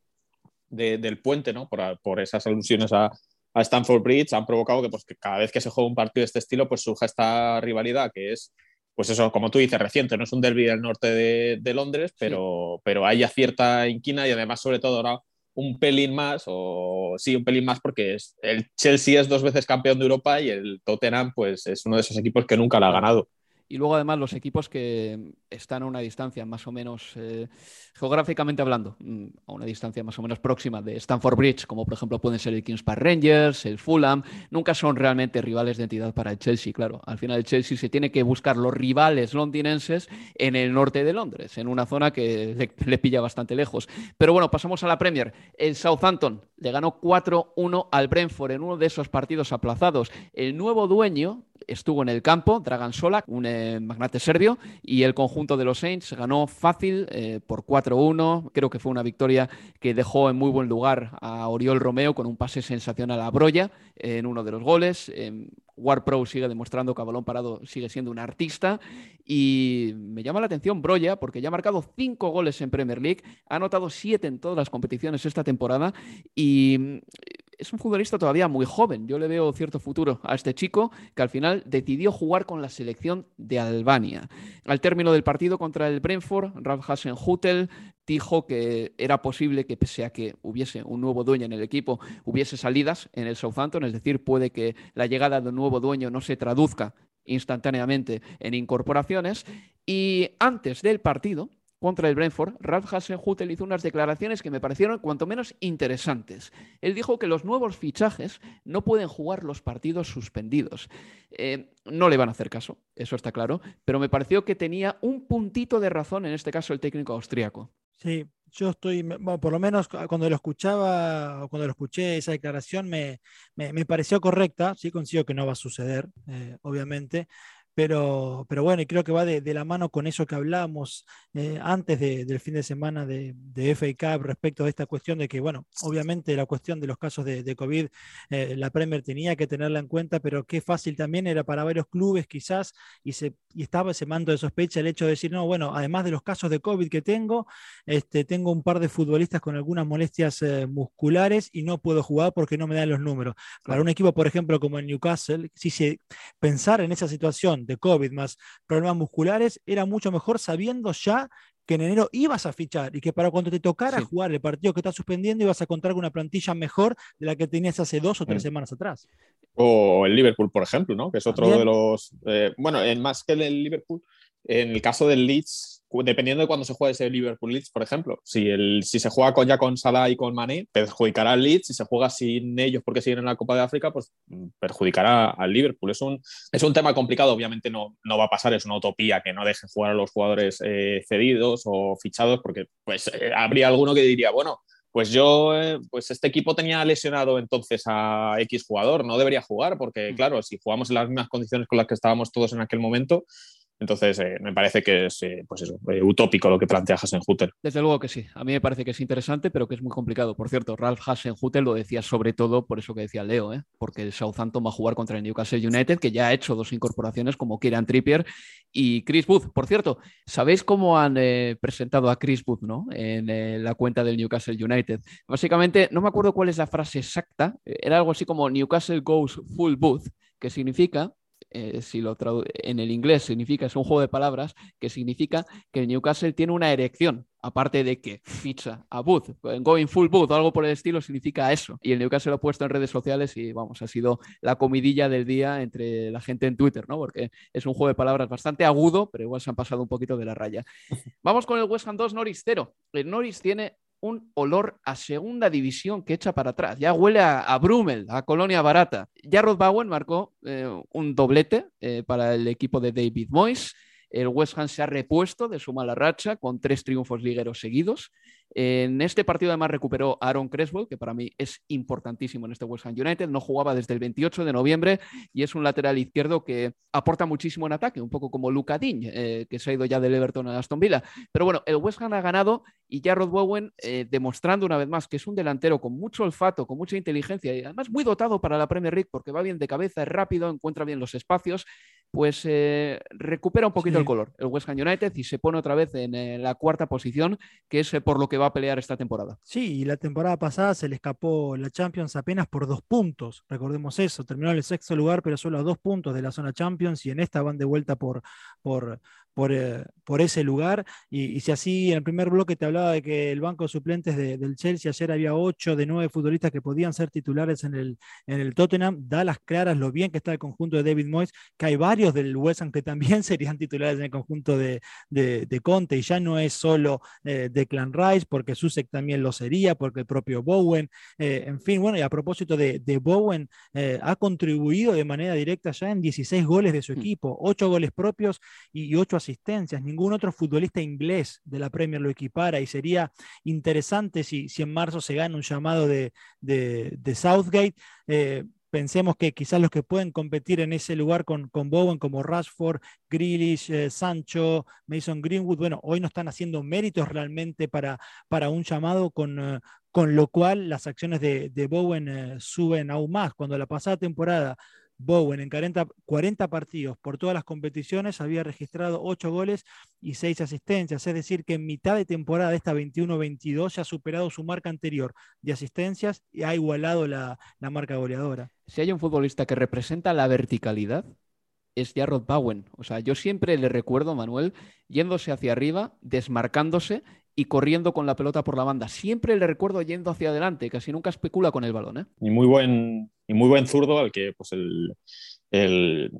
del puente, ¿no? Por, esas alusiones a, a, Stanford Bridge han provocado que, pues, que cada vez que se juega un partido de este estilo, pues surja esta rivalidad que es pues eso, como tú dices, reciente, no es un derby del norte de, Londres, pero, pero hay cierta inquina y además, sobre todo, ahora un pelín más, o sí, un pelín más, porque es, el Chelsea es dos veces campeón de Europa y el Tottenham, pues es uno de esos equipos que nunca la ha ganado. Y luego además los equipos que están a una distancia más o menos, eh, geográficamente hablando, mm, a una distancia más o menos próxima de Stanford Bridge, como por ejemplo pueden ser el Kings Park Rangers, el Fulham, nunca son realmente rivales de entidad para el Chelsea, claro. Al final el Chelsea se tiene que buscar los rivales londinenses en el norte de Londres, en una zona que le, le pilla bastante lejos. Pero bueno, pasamos a la Premier. El Southampton le ganó 4-1 al Brentford en uno de esos partidos aplazados. El nuevo dueño estuvo en el campo, Dragan Solak, un eh, magnate serbio, y el conjunto de los Saints ganó fácil eh, por 4-1. Creo que fue una victoria que dejó en muy buen lugar a Oriol Romeo con un pase sensacional a Broya en uno de los goles. Em, Pro sigue demostrando que a balón parado sigue siendo un artista y me llama la atención Broya porque ya ha marcado cinco goles en Premier League, ha anotado siete en todas las competiciones esta temporada y es un futbolista todavía muy joven. Yo le veo cierto futuro a este chico que al final decidió jugar con la selección de Albania. Al término del partido contra el Brentford, Ralf Hasenhutel dijo que era posible que pese a que hubiese un nuevo dueño en el equipo, hubiese salidas en el Southampton, es decir, puede que la llegada de un nuevo dueño no se traduzca instantáneamente en incorporaciones. Y antes del partido, contra el Brentford, Ralph Hasenhutel hizo unas declaraciones que me parecieron cuanto menos interesantes. Él dijo que los nuevos fichajes no pueden jugar los partidos suspendidos. Eh, no le van a hacer caso, eso está claro, pero me pareció que tenía un puntito de razón en este caso el técnico austríaco. Sí, yo estoy, por lo menos cuando lo escuchaba, cuando lo escuché esa declaración me, me, pareció correcta, sí consigo que no va a suceder, eh, obviamente, pero, pero bueno, y creo que va de, la mano con eso que hablamos eh, antes del fin de semana de, de, FA Cup respecto a esta cuestión de que, bueno, obviamente la cuestión de los casos de, COVID, eh, la Premier tenía que tenerla en cuenta, pero qué fácil también era para varios clubes quizás, y, se, y estaba ese manto de sospecha el hecho de decir, no, bueno, además de los casos de COVID que tengo, este, tengo un par de futbolistas con algunas molestias eh, musculares y no puedo jugar porque no me dan los números. Para un equipo, por ejemplo, como el Newcastle, si se pensar en esa situación, de COVID más problemas musculares, era mucho mejor sabiendo ya que en enero ibas a fichar y que para cuando te tocara jugar el partido que estás suspendiendo ibas a contar con una plantilla mejor de la que tenías hace dos o tres mm. semanas atrás. O el Liverpool, por ejemplo, ¿no? que es otro de los... Eh, bueno, en más que el Liverpool, en el caso del Leeds dependiendo de cuándo se juegue ese Liverpool Leeds, por ejemplo, si, el, si se juega con, ya con Salah y con Mané, perjudicará al Leeds. Si se juega sin ellos porque siguen en la Copa de África, pues perjudicará al Liverpool. Es un, es un tema complicado, obviamente no, no va a pasar, es una utopía que no dejen jugar a los jugadores eh, cedidos o fichados, porque pues eh, habría alguno que diría, bueno, pues yo, eh, pues este equipo tenía lesionado entonces a X jugador, no debería jugar, porque mm. claro, si jugamos en las mismas condiciones con las que estábamos todos en aquel momento, entonces, eh, me parece que es eh, pues eso, eh, utópico lo que plantea Hasenhutel. Desde luego que sí. A mí me parece que es interesante, pero que es muy complicado. Por cierto, Ralph Hasenhutel lo decía sobre todo por eso que decía Leo, porque el Southampton va a jugar contra el Newcastle United, que ya ha hecho dos incorporaciones como Kieran Trippier y Chris Booth. Por cierto, ¿sabéis cómo han presentado a Chris Booth ¿no? en la cuenta del Newcastle United? Básicamente, no me acuerdo cuál es la frase exacta. Era algo así como Newcastle goes full Booth, que significa eh, si lo en el inglés significa, es un juego de palabras, que significa que el Newcastle tiene una erección, aparte de que ficha a Booth, going full Booth o algo por el estilo significa eso. Y el Newcastle lo ha puesto en redes sociales y vamos, ha sido la comidilla del día entre la gente en Twitter, ¿no? Porque es un juego de palabras bastante agudo, pero igual se han pasado un poquito de la raya. Vamos con el West Ham 2 Norris 0. El Norris tiene un olor a segunda división que echa para atrás. Ya huele a, a Brummel, a Colonia Barata. Jarrod Bowen marcó eh, un doblete eh, para el equipo de David Moyes. El West Ham se ha repuesto de su mala racha con tres triunfos ligueros seguidos. En este partido además recuperó Aaron Creswell, que para mí es importantísimo en este West Ham United. No jugaba desde el 28 de noviembre y es un lateral izquierdo que aporta muchísimo en ataque, un poco como Luca Digne, eh, que se ha ido ya del Everton a Aston Villa. Pero bueno, el West Ham ha ganado y ya Rod Bowen eh, demostrando una vez más que es un delantero con mucho olfato, con mucha inteligencia y además muy dotado para la Premier League porque va bien de cabeza, es rápido, encuentra bien los espacios pues eh, recupera un poquito el color el West Ham United y se pone otra vez en la cuarta posición, que es por lo que va a pelear esta temporada. Sí, y la temporada pasada se le escapó la Champions apenas por dos puntos, recordemos eso, terminó en el sexto lugar, pero solo a dos puntos de la zona Champions y en esta van de vuelta por, por, por, eh, por ese lugar. Y, si así en el primer bloque te hablaba de que el banco de suplentes del Chelsea ayer había ocho de nueve futbolistas que podían ser titulares en el, en el Tottenham, da las claras lo bien que está el conjunto de David Moyes, que hay varios del West Ham que también serían titulares en el conjunto de, de, Conte, y ya no es solo eh, de Clan Rice, porque Susek también lo sería, porque el propio Bowen, eh, en fin, bueno, y a propósito de, Bowen, ha contribuido de manera directa ya en 16 goles de su mm. equipo, 8 goles propios y, 8 asistencias. Ningún otro futbolista inglés de la Premier lo equipara y sería interesante si, si en marzo se gana un llamado de, de Southgate. Eh, pensemos que quizás los que pueden competir en ese lugar con, con Bowen, como Rashford, Grealish, eh, Sancho, Mason Greenwood, bueno, hoy no están haciendo méritos realmente para, para un llamado, con, eh, con lo cual las acciones de, Bowen suben aún más. Cuando la pasada temporada Bowen en 40, partidos por todas las competiciones había registrado 8 goles y 6 asistencias, es decir, que en mitad de temporada de esta 21-22 ya ha superado su marca anterior de asistencias y ha igualado la, marca goleadora. Si hay un futbolista que representa la verticalidad, es Jarrod Bowen. O sea, yo siempre le recuerdo, Manuel, yéndose hacia arriba, desmarcándose y corriendo con la pelota por la banda. Siempre le recuerdo yendo hacia adelante, casi nunca especula con el balón. ¿eh? Y muy buen, y muy buen zurdo al que pues el, el,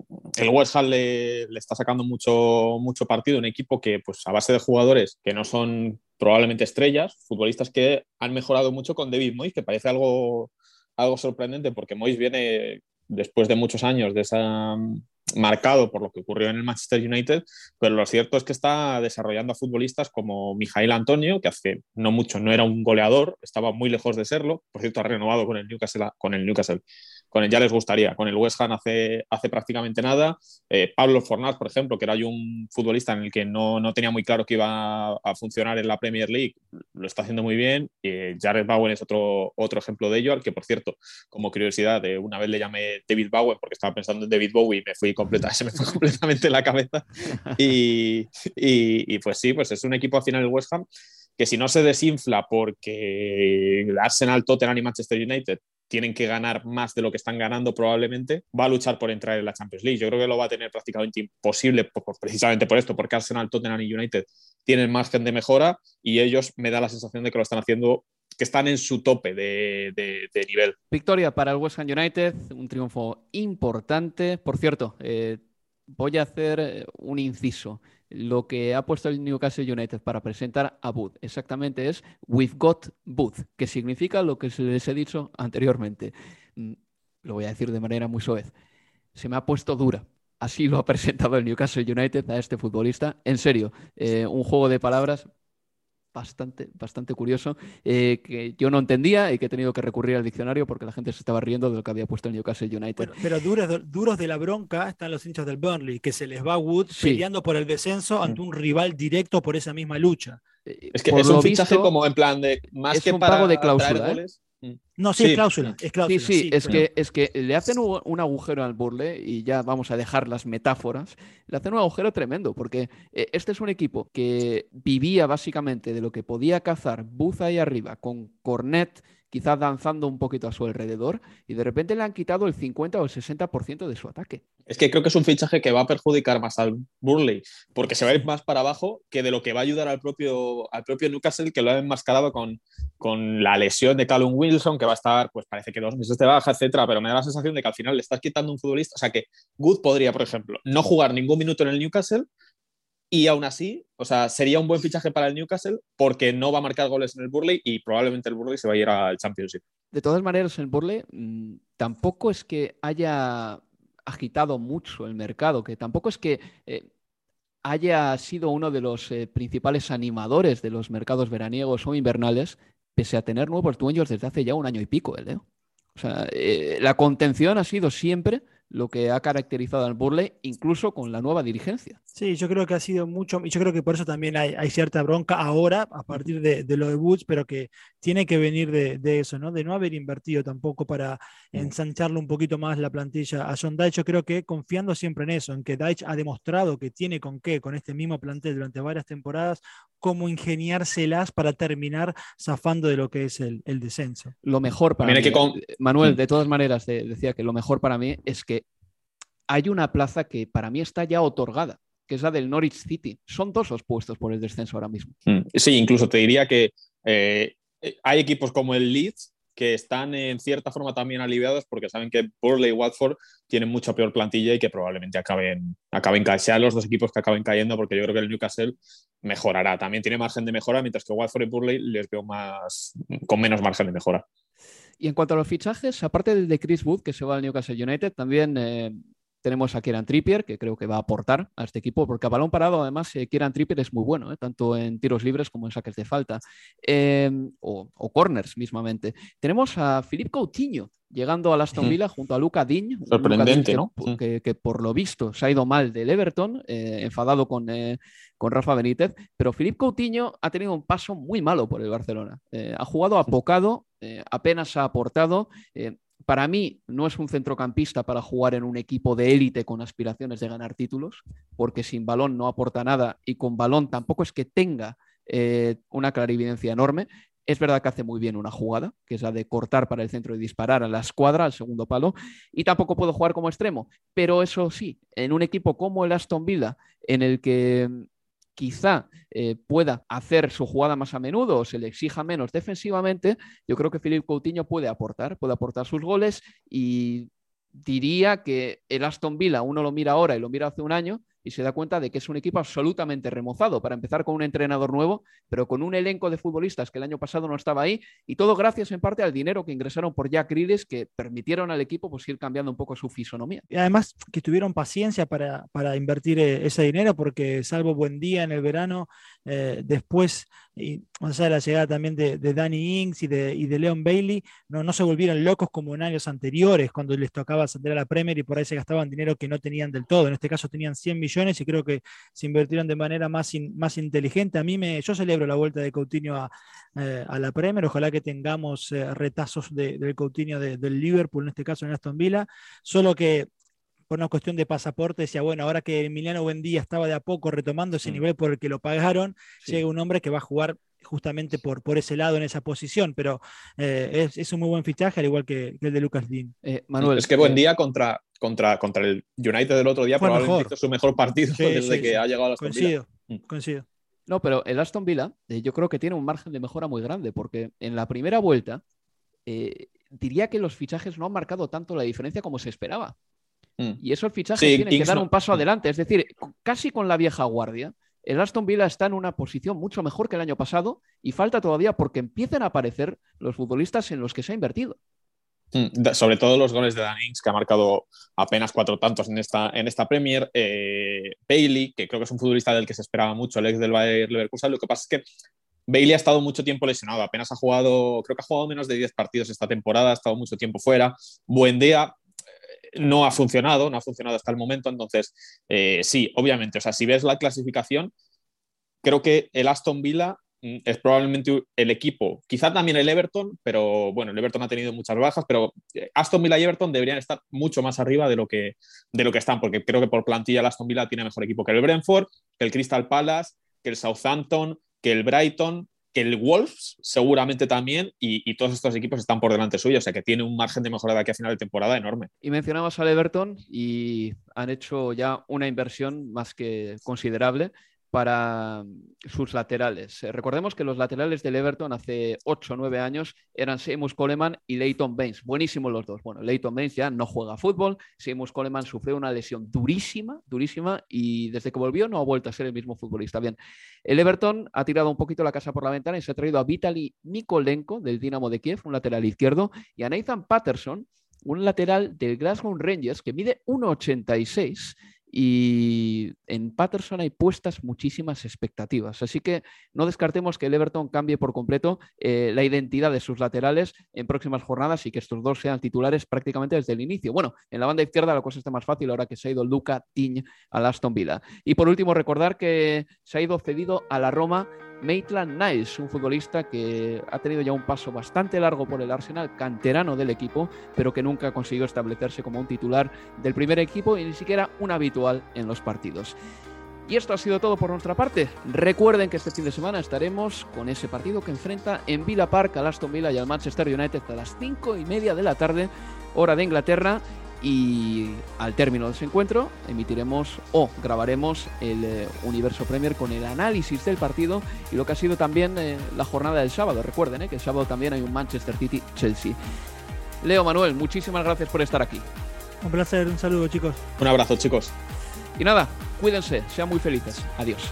West Ham le, está sacando mucho, mucho partido. Un equipo que, pues a base de jugadores que no son probablemente estrellas, futbolistas que han mejorado mucho con David Moyes, que parece algo, algo sorprendente porque Moyes viene después de muchos años de esa marcado por lo que ocurrió en el Manchester United, pero lo cierto es que está desarrollando a futbolistas como Mijail Antonio, que hace no mucho no era un goleador, estaba muy lejos de serlo, por cierto ha renovado con el Newcastle, con el Newcastle con el ya les gustaría. Con el West Ham hace, hace prácticamente nada. Eh, Pablo Fornás, por ejemplo, que era un futbolista en el que no, no, tenía muy claro que iba a funcionar en la Premier League, lo está haciendo muy bien. Eh, Jared Bowen es otro, otro ejemplo de ello, al que, por cierto, como curiosidad, de una vez le llamé David Bowen porque estaba pensando en David Bowie y me fui completa, se me fue completamente la cabeza. Y, y, y, pues sí, pues es un equipo al final el West Ham que si no se desinfla porque Arsenal, Tottenham y Manchester United tienen que ganar más de lo que están ganando probablemente, va a luchar por entrar en la Champions League. Yo creo que lo va a tener prácticamente imposible precisamente por esto, porque Arsenal, Tottenham y United tienen margen de mejora y ellos me da la sensación de que lo están haciendo que están en su tope de, nivel. Victoria para el West Ham United, un triunfo importante. Por cierto, eh, voy a hacer eh, un inciso lo que ha puesto el Newcastle United para presentar a Booth. Exactamente es We've Got Booth, que significa lo que les he dicho anteriormente. Mm, lo voy a decir de manera muy suave. Se me ha puesto dura. Así lo ha presentado el Newcastle United a este futbolista. En serio, eh, un juego de palabras bastante, bastante curioso, eh, que yo no entendía y que he tenido que recurrir al diccionario porque la gente se estaba riendo de lo que había puesto el Newcastle United. pero duros, duros de la bronca están los hinchas del Burnley, que se les va Wood peleando por el descenso ante un rival directo por esa misma lucha. Eh, es que es un fichaje como en plan de más que para pago de cláusula. ¿eh? No, sí, Es, cláusula, es cláusula. Sí, sí, es, que, es que le hacen un agujero al Burle y ya vamos a dejar las metáforas. Le hacen un agujero tremendo porque eh, este es un equipo que vivía básicamente de lo que podía cazar Buz ahí arriba con Cornet quizás danzando un poquito a su alrededor, y de repente le han quitado el 50 o el 60% de su ataque. Es que creo que es un fichaje que va a perjudicar más al Burley, porque se va a ir más para abajo que de lo que va a ayudar al propio, al propio Newcastle, que lo ha enmascarado con, con la lesión de Callum Wilson, que va a estar, pues parece que dos meses de baja, etcétera, pero me da la sensación de que al final le estás quitando un futbolista. O sea que Good podría, por ejemplo, no jugar ningún minuto en el Newcastle, y aún así, o sea, sería un buen fichaje para el Newcastle porque no va a marcar goles en el Burley y probablemente el Burley se va a ir al Championship. De todas maneras, el Burley mm, tampoco es que haya agitado mucho el mercado, que tampoco es que eh, haya sido uno de los eh, principales animadores de los mercados veraniegos o invernales, pese a tener nuevos dueños desde hace ya un año y pico, ¿eh? O sea, la contención ha sido siempre lo que ha caracterizado al Burley, incluso con la nueva dirigencia. Sí, yo creo que ha sido mucho, y yo creo que por eso también hay, cierta bronca ahora, a partir de, lo de Woods, pero que tiene que venir de, eso, ¿no? De no haber invertido tampoco para mm. ensancharle un poquito más la plantilla a John Deitch. Yo creo que confiando siempre en eso, en que Deitch ha demostrado que tiene con qué, con este mismo plantel durante varias temporadas, cómo ingeniárselas para terminar zafando de lo que es el, descenso. Lo mejor para mí, Manuel, mm. de todas maneras, decía que lo mejor para mí es que hay una plaza que para mí está ya otorgada. que es la del Norwich City. Son dos los puestos por el descenso ahora mismo. Mm, sí, incluso te diría que eh, hay equipos como el Leeds que están en cierta forma también aliviados porque saben que Burley y Watford tienen mucha peor plantilla y que probablemente acaben, acaben sean los dos equipos que acaben cayendo porque yo creo que el Newcastle mejorará. También tiene margen de mejora, mientras que Watford y Burley les veo más, con menos margen de mejora. Y en cuanto a los fichajes, aparte del de Chris Wood, que se va al Newcastle United, también eh, tenemos a Kieran Trippier, que creo que va a aportar a este equipo, porque a balón parado, además, eh, Kieran Trippier es muy bueno, eh, tanto en tiros libres como en saques de falta, em, o, corners mismamente. Tenemos a Philippe Coutinho llegando a Aston Villa junto a Luca Diñ. Sorprendente, ¿no? Que, por lo visto se ha ido mal del Everton, eh, enfadado con, con Rafa Benítez, pero Philippe Coutinho ha tenido un paso muy malo por el Barcelona. ha jugado apocado, apenas ha aportado para mí no es un centrocampista para jugar en un equipo de élite con aspiraciones de ganar títulos, porque sin balón no aporta nada y con balón tampoco es que tenga eh, una clarividencia enorme. Es verdad que hace muy bien una jugada, que es la de cortar para el centro y disparar a la escuadra, al segundo palo, y tampoco puedo jugar como extremo. Pero eso sí, en un equipo como el Aston Villa, en el que quizá eh, pueda hacer su jugada más a menudo o se le exija menos defensivamente, yo creo que Filipe Coutinho puede aportar, puede aportar sus goles y diría que el Aston Villa, uno lo mira ahora y lo mira hace un año, y se da cuenta de que es un equipo absolutamente remozado para empezar con un entrenador nuevo, pero con un elenco de futbolistas que el año pasado no estaba ahí y todo gracias en parte al dinero que ingresaron por Jack Grealish que permitieron al equipo pues, ir cambiando un poco su fisonomía. Y además que tuvieron paciencia para, para invertir eh, ese dinero porque salvo buen día en el verano, eh, después y allá de la llegada también de, Danny Ings y de, y de Leon Bailey, no, no se volvieron locos como en años anteriores, cuando les tocaba ascender a la Premier y por ahí se gastaban dinero que no tenían del todo. En este caso tenían 100 millones y creo que se invirtieron de manera más, más inteligente. A mí me, yo celebro la vuelta de Coutinho a, eh, la Premier, ojalá que tengamos eh, retazos del Coutinho del Liverpool, en este caso en Aston Villa, solo que por una cuestión de pasaporte, decía, bueno, ahora que Emiliano Buendía estaba de a poco retomando ese mm. nivel por el que lo pagaron, llega un hombre que va a jugar justamente por, por ese lado, en esa posición, pero eh, es, un muy buen fichaje, al igual que, el de Lucas Dean. Eh, Manuel, es que Buendía contra, contra, contra el United del otro día probablemente hizo su mejor partido desde que ha llegado a la Coincido, mm. coincido. No, pero el Aston Villa eh, yo creo que tiene un margen de mejora muy grande, porque en la primera vuelta diría que los fichajes no han marcado tanto la diferencia como se esperaba. Mm. Y esos fichajes tienen que dar un paso adelante. Es decir, casi con la vieja guardia, el Aston Villa está en una posición mucho mejor que el año pasado y falta todavía porque empiecen a aparecer los futbolistas en los que se ha invertido. Mm, sobre todo los goles de Dan Ings, que ha marcado apenas cuatro tantos en esta, en esta Premier. Eh, Bailey, que creo que es un futbolista del que se esperaba mucho, el ex del Bayer Leverkusen. Lo que pasa es que Bailey ha estado mucho tiempo lesionado, apenas ha jugado, creo que ha jugado menos de 10 partidos esta temporada, ha estado mucho tiempo fuera. Buen día, no ha funcionado, no ha funcionado hasta el momento. Entonces, eh, sí, obviamente, o sea, si ves la clasificación, creo que el Aston Villa mm, es probablemente el equipo, quizá también el Everton, pero bueno, el Everton ha tenido muchas bajas, pero eh, Aston Villa y Everton deberían estar mucho más arriba de lo que, de lo que están, porque creo que por plantilla el Aston Villa tiene mejor equipo que el Brentford, que el Crystal Palace, que el Southampton, que el Brighton, que el Wolves seguramente también, y, todos estos equipos están por delante suyo, o sea que tiene un margen de mejora de aquí a final de temporada enorme. Y mencionabas al Everton y han hecho ya una inversión más que considerable para sus laterales. Eh, recordemos que los laterales del Everton hace 8 o 9 años eran Seamus Coleman y Leighton Baines. Buenísimos los dos. Bueno, Leighton Baines ya no juega fútbol. Seamus Coleman sufrió una lesión durísima, durísima, y desde que volvió no ha vuelto a ser el mismo futbolista. Bien, el Everton ha tirado un poquito la casa por la ventana y se ha traído a Vitaly Nikolenko del Dinamo de Kiev, un lateral izquierdo, y a Nathan Patterson, un lateral del Glasgow Rangers que mide 1,86 y en Patterson hay puestas muchísimas expectativas. Así que no descartemos que el Everton cambie por completo eh, la identidad de sus laterales en próximas jornadas y que estos dos sean titulares prácticamente desde el inicio. Bueno, en la banda izquierda la cosa está más fácil ahora que se ha ido Luca Tiñ al Aston Villa. Y por último, recordar que se ha ido cedido a la Roma Maitland Niles, un futbolista que ha tenido ya un paso bastante largo por el Arsenal, canterano del equipo, pero que nunca consiguió establecerse como un titular del primer equipo y ni siquiera un habitual en los partidos. Y esto ha sido todo por nuestra parte. Recuerden que este fin de semana estaremos con ese partido que enfrenta en Villa Park al Aston Villa y al Manchester United a las 5 y media de la tarde, hora de Inglaterra. Y al término de ese encuentro emitiremos o grabaremos el eh, Universo Premier con el análisis del partido y lo que ha sido también eh, la jornada del sábado. Recuerden que el sábado también hay un Manchester City-Chelsea. Leo Manuel, muchísimas gracias por estar aquí. Un placer, un saludo chicos. Un abrazo chicos. Y nada, cuídense, sean muy felices. Adiós.